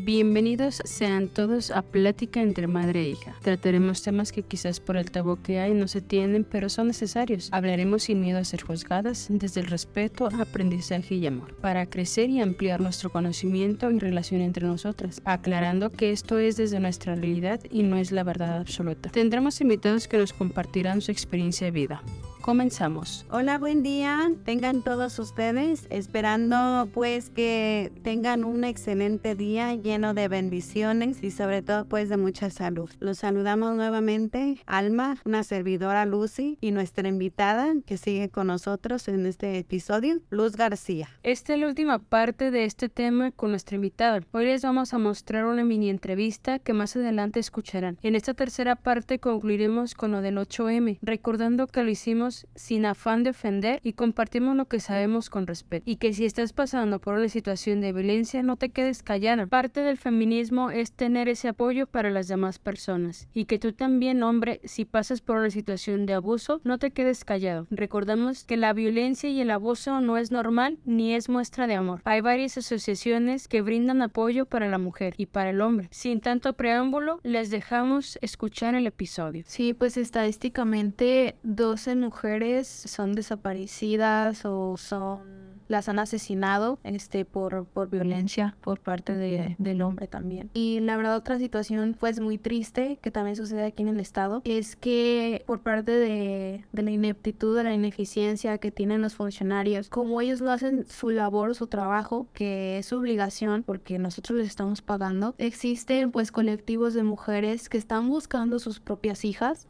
Bienvenidos sean todos a Plática entre Madre e Hija. Trataremos temas que quizás por el tabú que hay no se tienen, pero son necesarios. Hablaremos sin miedo a ser juzgadas, desde el respeto, aprendizaje y amor, para crecer y ampliar nuestro conocimiento y relación entre nosotras, aclarando que esto es desde nuestra realidad y no es la verdad absoluta. Tendremos invitados que nos compartirán su experiencia de vida. Comenzamos. Hola, buen día. Tengan todos ustedes, esperando pues que tengan un excelente día lleno de bendiciones y sobre todo pues de mucha salud. Los saludamos nuevamente, Alma, una servidora Lucy y nuestra invitada que sigue con nosotros en este episodio, Luz García. Esta es la última parte de este tema con nuestra invitada. Hoy les vamos a mostrar una mini entrevista que más adelante escucharán. En esta tercera parte concluiremos con lo del 8M, recordando que lo hicimos sin afán de ofender y compartimos lo que sabemos con respeto. Y que si estás pasando por una situación de violencia, no te quedes callada. Parte del feminismo es tener ese apoyo para las demás personas. Y que tú también, hombre, si pasas por una situación de abuso, no te quedes callado. Recordamos que la violencia y el abuso no es normal ni es muestra de amor. Hay varias asociaciones que brindan apoyo para la mujer y para el hombre. Sin tanto preámbulo, les dejamos escuchar el episodio. Sí, pues estadísticamente 12 mujeres son desaparecidas o son las han asesinado este por, por violencia por parte de, del hombre también. Y la verdad otra situación pues muy triste que también sucede aquí en el estado es que por parte de, de la ineptitud, de la ineficiencia que tienen los funcionarios, como ellos no hacen su labor, su trabajo, que es su obligación porque nosotros les estamos pagando, existen pues colectivos de mujeres que están buscando sus propias hijas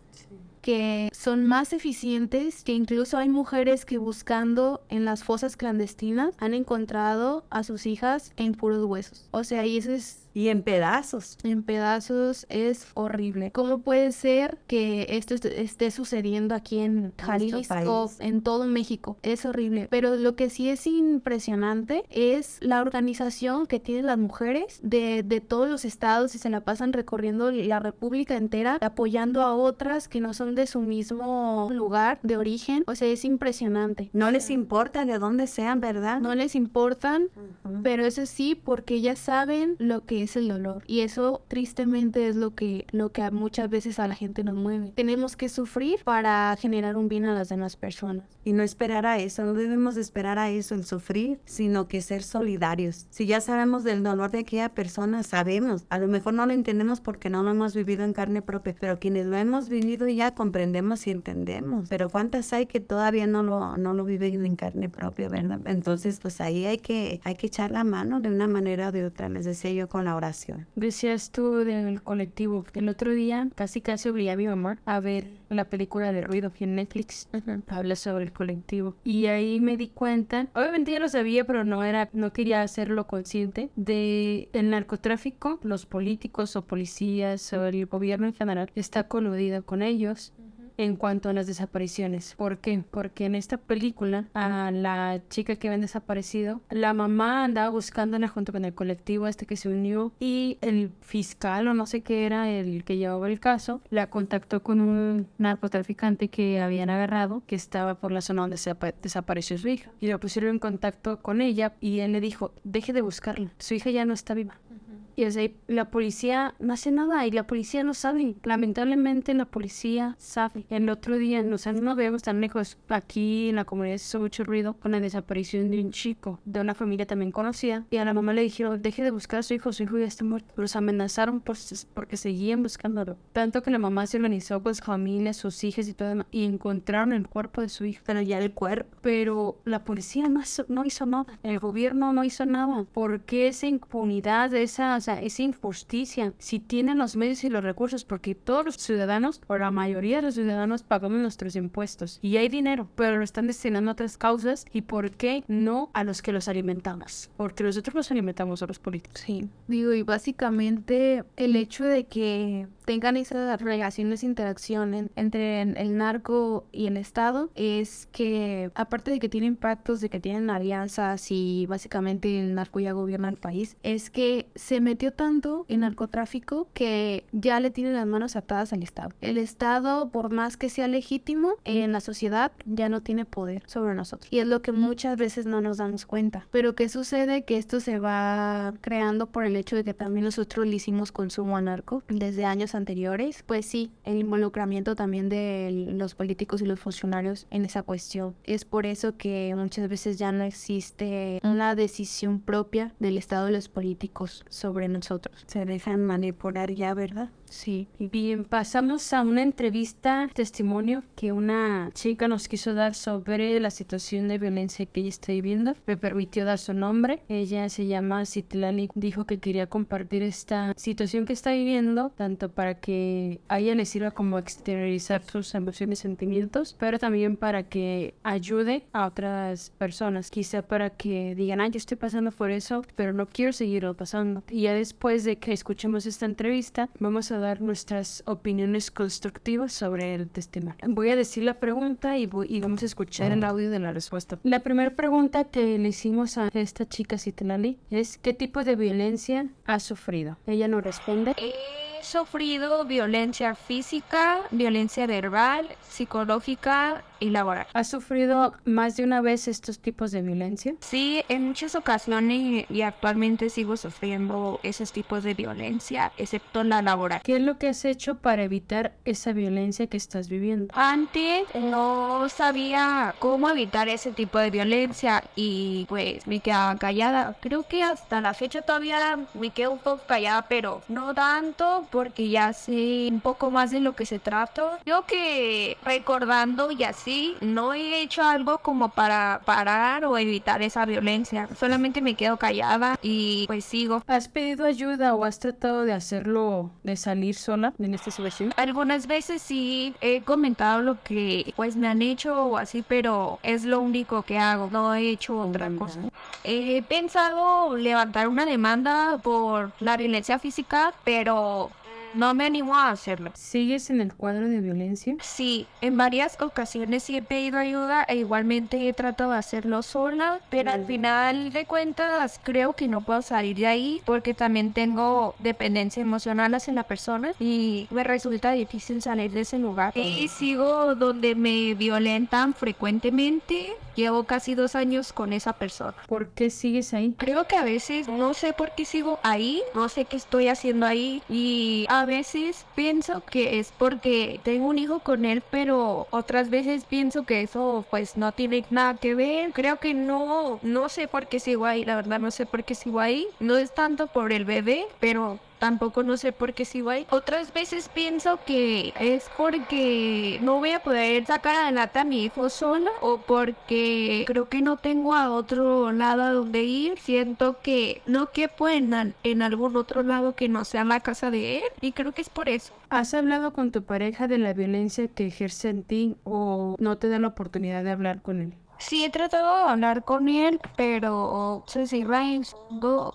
que son más eficientes, que incluso hay mujeres que buscando en las fosas clandestinas han encontrado a sus hijas en puros huesos. O sea, y eso es y en pedazos. En pedazos es horrible. ¿Cómo puede ser que esto esté sucediendo aquí en Jalisco, en todo México? Es horrible. Pero lo que sí es impresionante es la organización que tienen las mujeres de, de todos los estados y se la pasan recorriendo la República entera, apoyando a otras que no son de su mismo lugar de origen. O sea, es impresionante. No les importa de dónde sean, ¿verdad? No les importan, pero eso sí, porque ellas saben lo que es el dolor. Y eso tristemente es lo que, lo que muchas veces a la gente nos mueve. Tenemos que sufrir para generar un bien a las demás personas. Y no esperar a eso, no debemos esperar a eso, el sufrir, sino que ser solidarios. Si ya sabemos del dolor de aquella persona, sabemos. A lo mejor no lo entendemos porque no lo hemos vivido en carne propia, pero quienes lo hemos vivido ya comprendemos y entendemos. Pero ¿cuántas hay que todavía no lo, no lo viven en carne propia, verdad? Entonces, pues ahí hay que, hay que echar la mano de una manera o de otra. Les decía yo con la oración. Decías tú del colectivo. El otro día casi casi obligué a mi mamá a ver la película de ruido en Netflix. Habla sobre el colectivo. Y ahí me di cuenta, obviamente ya lo sabía, pero no era, no quería hacerlo consciente, de el narcotráfico, los políticos o policías o el gobierno en general está coludido con ellos en cuanto a las desapariciones. ¿Por qué? Porque en esta película a la chica que había desaparecido, la mamá andaba buscándola junto con el colectivo este que se unió y el fiscal o no sé qué era el que llevaba el caso, la contactó con un narcotraficante que habían agarrado que estaba por la zona donde desapareció su hija y lo pusieron en contacto con ella y él le dijo, deje de buscarla, su hija ya no está viva. Y o la policía no hace nada y la policía no sabe. Lamentablemente la policía sabe. El otro día, o sea, no vemos tan lejos. Aquí en la comunidad se hizo mucho ruido con la desaparición de un chico, de una familia también conocida. Y a la mamá le dijeron, deje de buscar a su hijo, su hijo ya está muerto. Se amenazaron por, porque seguían buscándolo. Tanto que la mamá se organizó con su familia, sus hijas y todo. Y encontraron el cuerpo de su hijo. Pero ya el cuerpo. Pero la policía no, no hizo nada. El gobierno no hizo nada. porque esa impunidad, esa es injusticia. Si tienen los medios y los recursos, porque todos los ciudadanos, o la mayoría de los ciudadanos, pagamos nuestros impuestos y hay dinero, pero lo están destinando a otras causas. ¿Y por qué no a los que los alimentamos? Porque nosotros los alimentamos a los políticos. Sí, digo, y básicamente el hecho de que tengan esas relaciones, interacción entre el narco y el Estado es que, aparte de que tiene impactos, de que tienen alianzas y básicamente el narco ya gobierna el país, es que se metió tanto en narcotráfico que ya le tiene las manos atadas al Estado. El Estado, por más que sea legítimo, en la sociedad ya no tiene poder sobre nosotros. Y es lo que muchas veces no nos damos cuenta. Pero ¿qué sucede? Que esto se va creando por el hecho de que también nosotros le hicimos consumo a narco desde años anteriores. Pues sí, el involucramiento también de los políticos y los funcionarios en esa cuestión. Es por eso que muchas veces ya no existe una decisión propia del Estado de los políticos sobre nosotros. Se dejan manipular ya, ¿verdad? Sí, bien, pasamos a una entrevista, testimonio que una chica nos quiso dar sobre la situación de violencia que ella está viviendo. Me permitió dar su nombre. Ella se llama Citlani. Dijo que quería compartir esta situación que está viviendo, tanto para que a ella le sirva como exteriorizar sus emociones y sentimientos, pero también para que ayude a otras personas. Quizá para que digan, ay, yo estoy pasando por eso, pero no quiero seguirlo pasando. Y ya después de que escuchemos esta entrevista, vamos a dar nuestras opiniones constructivas sobre el testimonio. Voy a decir la pregunta y, vamos a escuchar el audio de la respuesta. La primera pregunta que le hicimos a esta chica Citlali es ¿qué tipo de violencia ha sufrido? Ella nos responde. He sufrido violencia física, violencia verbal, psicológica y laboral. ¿Has sufrido más de una vez estos tipos de violencia? Sí, en muchas ocasiones y actualmente sigo sufriendo esos tipos de violencia, excepto la laboral. ¿Qué es lo que has hecho para evitar esa violencia que estás viviendo? Antes no sabía cómo evitar ese tipo de violencia y pues me quedaba callada. Creo que hasta la fecha todavía me quedo un poco callada, pero no tanto porque ya sé un poco más de lo que se trata. Creo que recordando y así no he hecho algo como para parar o evitar esa violencia. Solamente me quedo callada y pues sigo. ¿Has pedido ayuda o has tratado de hacerlo, de salir sola en esta situación? Algunas veces sí he comentado lo que pues me han hecho o así, pero es lo único que hago. No he hecho otra cosa. He pensado levantar una demanda por la violencia física, pero no me animo a hacerlo. ¿Sigues en el cuadro de violencia? Sí, en varias ocasiones sí he pedido ayuda e igualmente he tratado de hacerlo sola, pero al final de cuentas creo que no puedo salir de ahí porque también tengo dependencia emocional hacia la persona y me resulta difícil salir de ese lugar. Y sigo donde me violentan frecuentemente. Llevo casi dos años con esa persona. ¿Por qué sigues ahí? Creo que a veces no sé por qué sigo ahí, no sé qué estoy haciendo ahí y a veces pienso que es porque tengo un hijo con él, pero otras veces pienso que eso pues no tiene nada que ver. Creo que no, no sé por qué sigo ahí, la verdad no sé por qué sigo ahí. No es tanto por el bebé, pero tampoco no sé por qué sigo ahí. Otras veces pienso que es porque no voy a poder sacar adelante a mi hijo sola o porque creo que no tengo a otro lado a donde ir. Siento que no quepo en, en algún otro lado que no sea la casa de él y creo que es por eso. ¿Has hablado con tu pareja de la violencia que ejerce en ti o no te da la oportunidad de hablar con él? Sí, he tratado de hablar con él, pero se cierra en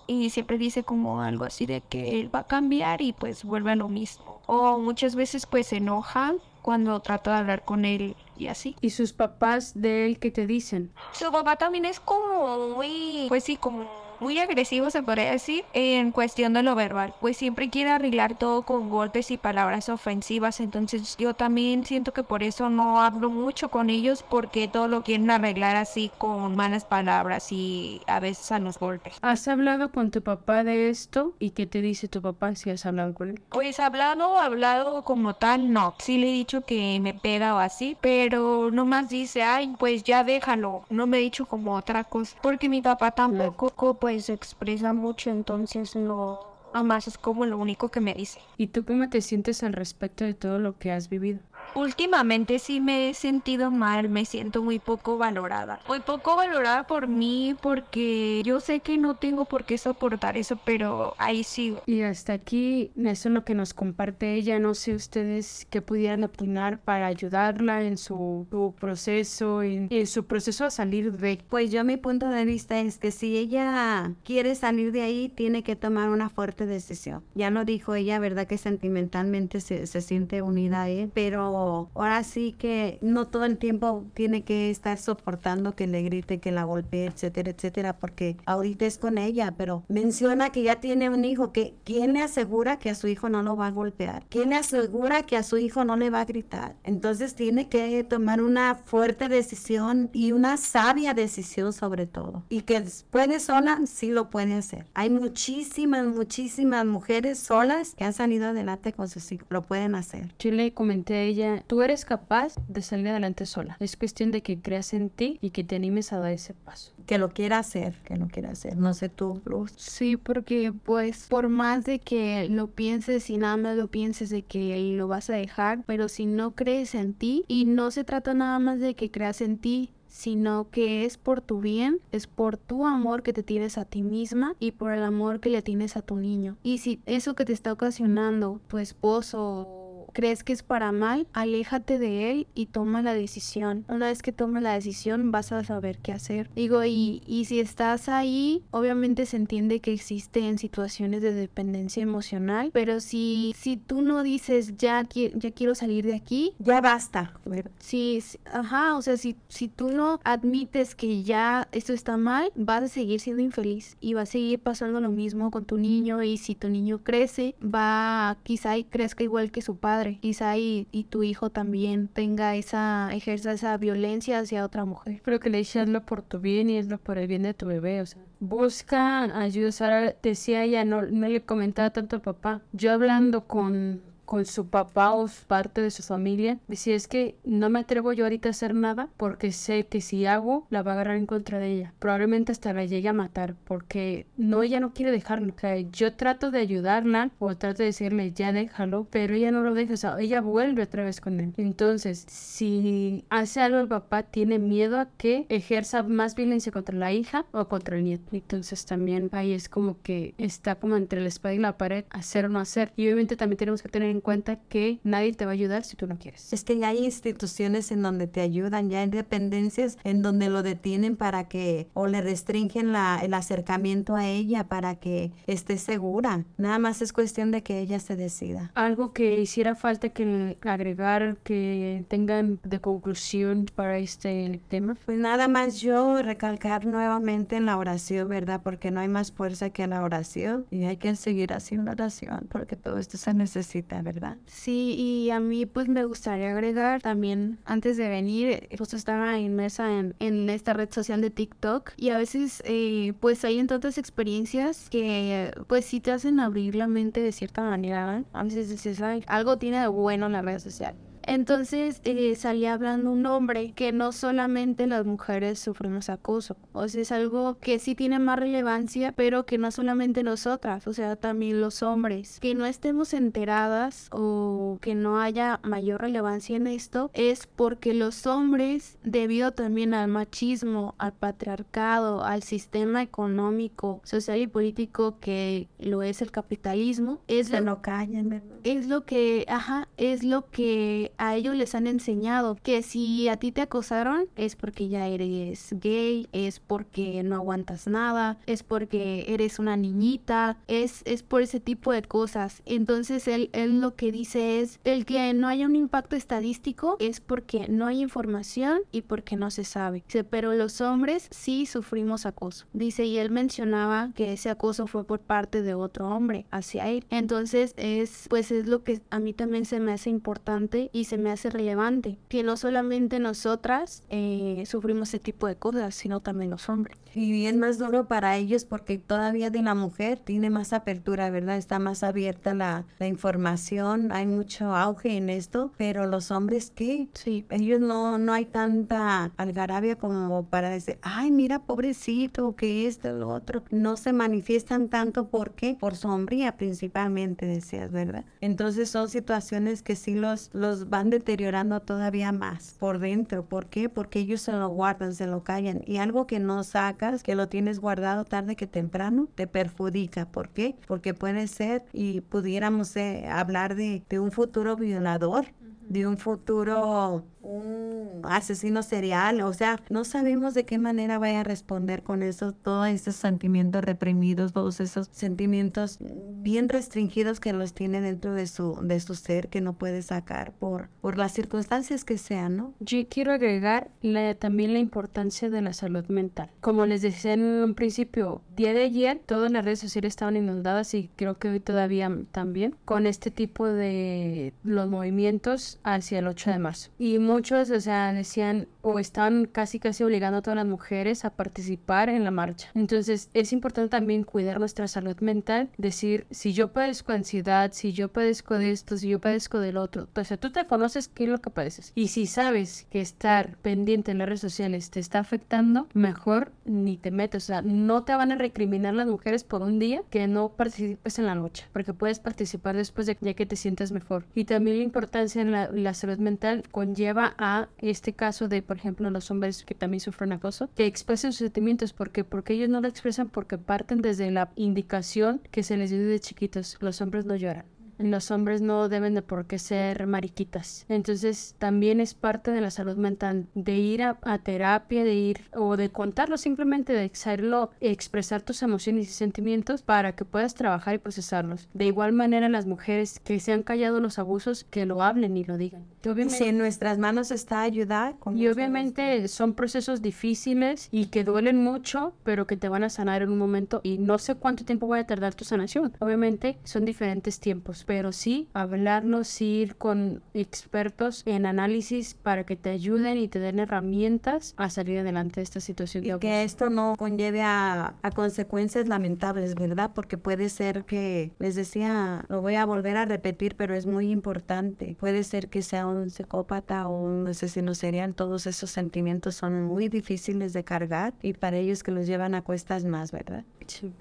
y siempre dice como algo así de que él va a cambiar y pues vuelve a lo mismo. O muchas veces pues se enoja cuando trato de hablar con él y así. ¿Y sus papás de él qué te dicen? Su papá también es como muy, pues sí, como muy agresivo, se podría decir, en cuestión de lo verbal. Pues siempre quiere arreglar todo con golpes y palabras ofensivas. Entonces yo también siento que por eso no hablo mucho con ellos porque todo lo quieren arreglar así con malas palabras y a veces a los golpes. ¿Has hablado con tu papá de esto? ¿Y qué te dice tu papá si has hablado con él? Pues hablado, hablado como tal, no. Sí le he dicho que me pega o así, pero nomás dice, ay, pues ya déjalo. No me he dicho como otra cosa. Porque mi papá tampoco, pues expresa mucho, entonces no, más es como lo único que me dice. ¿Y tú cómo te sientes al respecto de todo lo que has vivido? Últimamente sí me he sentido mal, me siento muy poco valorada. Muy poco valorada por mí porque yo sé que no tengo por qué soportar eso, pero ahí sigo. Y hasta aquí, eso es lo que nos comparte ella. No sé ustedes qué pudieran opinar para ayudarla en su, proceso, en, en, su proceso a salir de... Pues yo mi punto de vista es que si ella quiere salir de ahí, tiene que tomar una fuerte decisión. Ya lo dijo ella, ¿verdad? Que sentimentalmente se, se siente unida a él, pero ahora sí que no todo el tiempo tiene que estar soportando que le grite, que la golpee, etcétera, etcétera, porque ahorita es con ella, pero menciona que ya tiene un hijo, que ¿quién le asegura que a su hijo no lo va a golpear? ¿Quién le asegura que a su hijo no le va a gritar? Entonces tiene que tomar una fuerte decisión y una sabia decisión sobre todo. Y que puede sola, sí lo puede hacer. Hay muchísimas, muchísimas mujeres solas que han salido adelante con sus hijos, lo pueden hacer. Yo le comenté a ella, tú eres capaz de salir adelante sola. Es cuestión de que creas en ti y que te animes a dar ese paso. Que lo quiera hacer, que lo quiera hacer. No sé tú, Luz. Sí, porque pues por más de que lo pienses y nada más lo pienses de que lo vas a dejar, pero si no crees en ti y no se trata nada más de que creas en ti, sino que es por tu bien, es por tu amor que te tienes a ti misma y por el amor que le tienes a tu niño. Y si eso que te está ocasionando tu esposo crees que es para mal, aléjate de él y toma la decisión. Una vez que tomes la decisión vas a saber qué hacer. Digo, y, y si estás ahí, obviamente se entiende que existen situaciones de dependencia emocional, pero si, si tú no dices ya, ya quiero salir de aquí, ya basta. Sí, ajá, o sea, si, si tú no admites que ya esto está mal, vas a seguir siendo infeliz y va a seguir pasando lo mismo con tu niño y si tu niño crece, va quizá y crezca igual que su padre quizá y, tu hijo también tenga esa, ejerza esa violencia hacia otra mujer. Pero que le es lo por tu bien y es lo por el bien de tu bebé, o sea. Busca ayuda, Sara decía ella, no, no le comentaba tanto al papá. Yo hablando con con su papá o parte de su familia. Decía, es que no me atrevo yo ahorita a hacer nada porque sé que si hago, la va a agarrar en contra de ella. Probablemente hasta la llegue a matar porque no, ella no quiere dejarlo. O sea, yo trato de ayudarla o trato de decirle, ya déjalo, pero ella no lo deja. O sea, ella vuelve otra vez con él. Entonces, si hace algo el papá, tiene miedo a que ejerza más violencia contra la hija o contra el nieto. Entonces, también ahí es como que está como entre la espada y la pared, hacer o no hacer. Y obviamente también tenemos que tener en cuenta que nadie te va a ayudar si tú no quieres. Es que ya hay instituciones en donde te ayudan, ya hay dependencias en donde lo detienen para que o le restringen la, el acercamiento a ella para que esté segura. Nada más es cuestión de que ella se decida. Algo que hiciera falta que agregar, que tengan de conclusión para este tema. Pues nada más yo recalcar nuevamente en la oración, ¿verdad? Porque no hay más fuerza que la oración y hay que seguir haciendo oración porque todo esto se necesita, ¿verdad? Sí, y a mí pues me gustaría agregar también, antes de venir, justo estaba inmersa en, en esta red social de TikTok y a veces eh, pues hay tantas experiencias que pues sí te hacen abrir la mente de cierta manera. A veces dices, algo tiene de bueno en la red social. Entonces eh, salía hablando un hombre que no solamente las mujeres sufrimos acoso, o sea, es algo que sí tiene más relevancia, pero que no solamente nosotras, o sea, también los hombres. Que no estemos enteradas o que no haya mayor relevancia en esto es porque los hombres, debido también al machismo, al patriarcado, al sistema económico, social y político que lo es el capitalismo, es lo callan, Es lo que, ajá, es lo que a ellos les han enseñado que si a ti te acosaron es porque ya eres gay, es porque no aguantas nada, es porque eres una niñita, es, es por ese tipo de cosas. Entonces él, él lo que dice es el que no haya un impacto estadístico es porque no hay información y porque no se sabe. Pero los hombres sí sufrimos acoso. Dice, y él mencionaba que ese acoso fue por parte de otro hombre hacia él. Entonces es, pues es lo que a mí también se me hace importante y se me hace relevante, que no solamente nosotras eh, sufrimos ese tipo de cosas, sino también los hombres. Y bien más duro para ellos porque todavía de la mujer tiene más apertura, ¿verdad? Está más abierta la, la información, hay mucho auge en esto, pero los hombres ¿qué? sí, ellos no, no hay tanta algarabia como para decir, ay, mira, pobrecito, que esto, lo otro. No se manifiestan tanto porque por sombría principalmente, decías, ¿verdad? Entonces son situaciones que sí los, los van deteriorando todavía más por dentro. ¿Por qué? Porque ellos se lo guardan, se lo callan. Y algo que no sacas, que lo tienes guardado tarde que temprano, te perjudica. ¿Por qué? Porque puede ser y pudiéramos eh, hablar de, de un futuro violador de un futuro, un asesino serial, o sea, no sabemos de qué manera vaya a responder con eso, todos esos sentimientos reprimidos, todos esos sentimientos bien restringidos que los tiene dentro de su, de su ser, que no puede sacar por, por las circunstancias que sean, ¿no? Yo quiero agregar la, también la importancia de la salud mental. Como les decía en un principio, día de ayer, todas las redes sociales estaban inundadas y creo que hoy todavía también, con este tipo de los movimientos hacia el 8 de marzo. Y muchos, o sea, decían o estaban casi casi obligando a todas las mujeres a participar en la marcha. Entonces es importante también cuidar nuestra salud mental, decir, si yo padezco ansiedad, si yo padezco de esto, si yo padezco del otro, o sea, tú te conoces qué es lo que padeces. Y si sabes que estar pendiente en las redes sociales te está afectando, mejor ni te metes, o sea, no te van a recriminar las mujeres por un día que no participes en la noche, porque puedes participar después de ya que te sientas mejor. Y también la importancia en la, la salud mental conlleva a este caso de, por ejemplo, los hombres que también sufren acoso, que expresen sus sentimientos, porque porque ellos no lo expresan porque parten desde la indicación que se les dio de chiquitos, los hombres no lloran los hombres no deben de por qué ser mariquitas. Entonces también es parte de la salud mental, de ir a, terapia, de ir o de contarlo simplemente, de hacerlo, expresar tus emociones y sentimientos para que puedas trabajar y procesarlos. De igual manera las mujeres que se han callado los abusos, que lo hablen y lo digan. si en nuestras manos está ayudar. y obviamente son procesos difíciles y que duelen mucho, pero que te van a sanar en un momento y no sé cuánto tiempo va a tardar tu sanación. Obviamente son diferentes tiempos pero sí hablarnos, ir con expertos en análisis para que te ayuden y te den herramientas a salir adelante de esta situación. Y que esto no conlleve a, a consecuencias lamentables, ¿verdad? Porque puede ser que, les decía, lo voy a volver a repetir, pero es muy importante. Puede ser que sea un psicópata o un asesino serial. Todos esos sentimientos son muy difíciles de cargar y para ellos que los llevan a cuestas más, ¿verdad?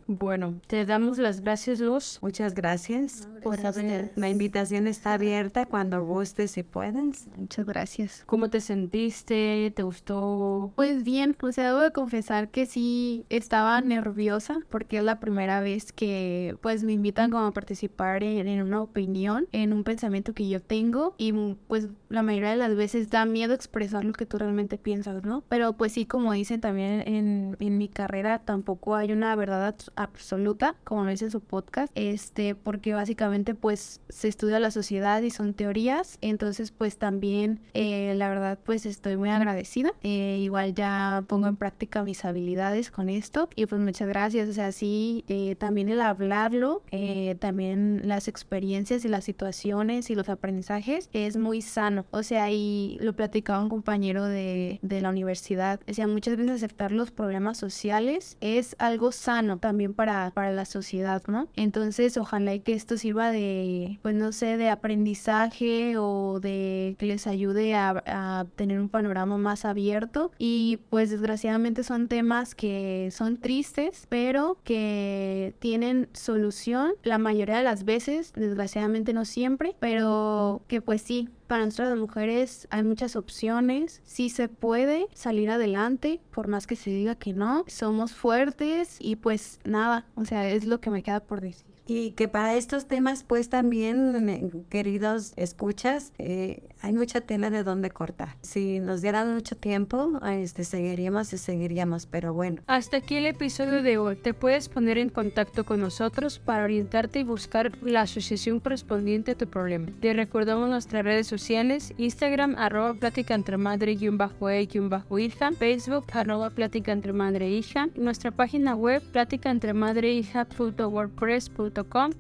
Bueno, te damos las gracias, Luz. Muchas gracias por la invitación está abierta cuando gustes y puedas. Muchas gracias. ¿Cómo te sentiste? ¿Te gustó? Pues bien, o sea, debo de confesar que sí estaba nerviosa porque es la primera vez que pues me invitan como a participar en, en una opinión, en un pensamiento que yo tengo y pues la mayoría de las veces da miedo expresar lo que tú realmente piensas, ¿no? Pero pues sí, como dicen también en, en mi carrera, tampoco hay una verdad absoluta, como lo dice su podcast, este, porque básicamente pues se estudia la sociedad y son teorías, entonces pues también eh, la verdad pues estoy muy agradecida, eh, igual ya pongo en práctica mis habilidades con esto. Y pues muchas gracias, o sea, sí, eh, también el hablarlo, también las experiencias y las situaciones y los aprendizajes es muy sano, o sea, y lo platicaba un compañero de, de la universidad, o muchas veces aceptar los problemas sociales es algo sano también para, para la sociedad, ¿no? Entonces, ojalá que esto sirva de pues no sé, de aprendizaje o de que les ayude a, tener un panorama más abierto. Y pues desgraciadamente son temas que son tristes, pero que tienen solución la mayoría de las veces, desgraciadamente no siempre, pero que pues sí, para nosotras mujeres hay muchas opciones, sí se puede salir adelante, por más que se diga que no, somos fuertes y pues nada, o sea, es lo que me queda por decir. Y que para estos temas, pues también, queridos escuchas, eh, hay mucha tela de donde cortar. Si nos dieran mucho tiempo, este, seguiríamos y seguiríamos, pero bueno. Hasta aquí el episodio de hoy. Te puedes poner en contacto con nosotros para orientarte y buscar la asociación correspondiente a tu problema. Te recordamos nuestras redes sociales, Instagram, arroba plática entre madre y un bajo e y un bajo hija, Facebook, arroba plática entre madre e hija, nuestra página web, plática entre madre e hija,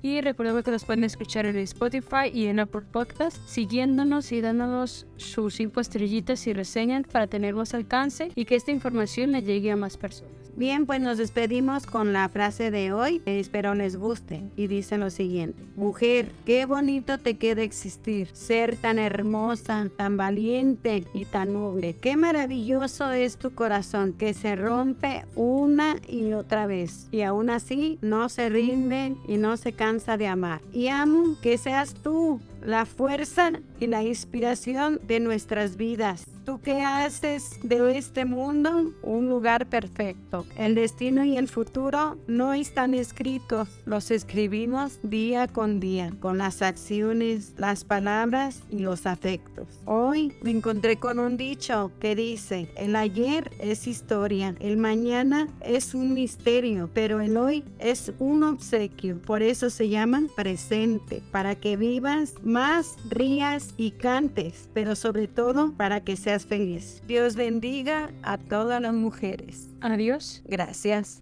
y recuerden que nos pueden escuchar en Spotify y en Apple Podcast siguiéndonos y dándonos sus cinco estrellitas y reseñan para tener más alcance y que esta información le llegue a más personas. Bien, pues nos despedimos con la frase de hoy. Espero les guste. Y dice lo siguiente. Mujer, qué bonito te queda existir. Ser tan hermosa, tan valiente y tan noble. Qué maravilloso es tu corazón que se rompe una y otra vez. Y aún así no se rinde y no se cansa de amar. Y amo que seas tú la fuerza y la inspiración de nuestras vidas. Tú que haces de este mundo un lugar perfecto. El destino y el futuro no están escritos, los escribimos día con día, con las acciones, las palabras y los afectos. Hoy me encontré con un dicho que dice, el ayer es historia, el mañana es un misterio, pero el hoy es un obsequio. Por eso se llama presente, para que vivas más, rías y cantes, pero sobre todo para que seas feliz. Dios bendiga a todas las mujeres. Adiós. Gracias.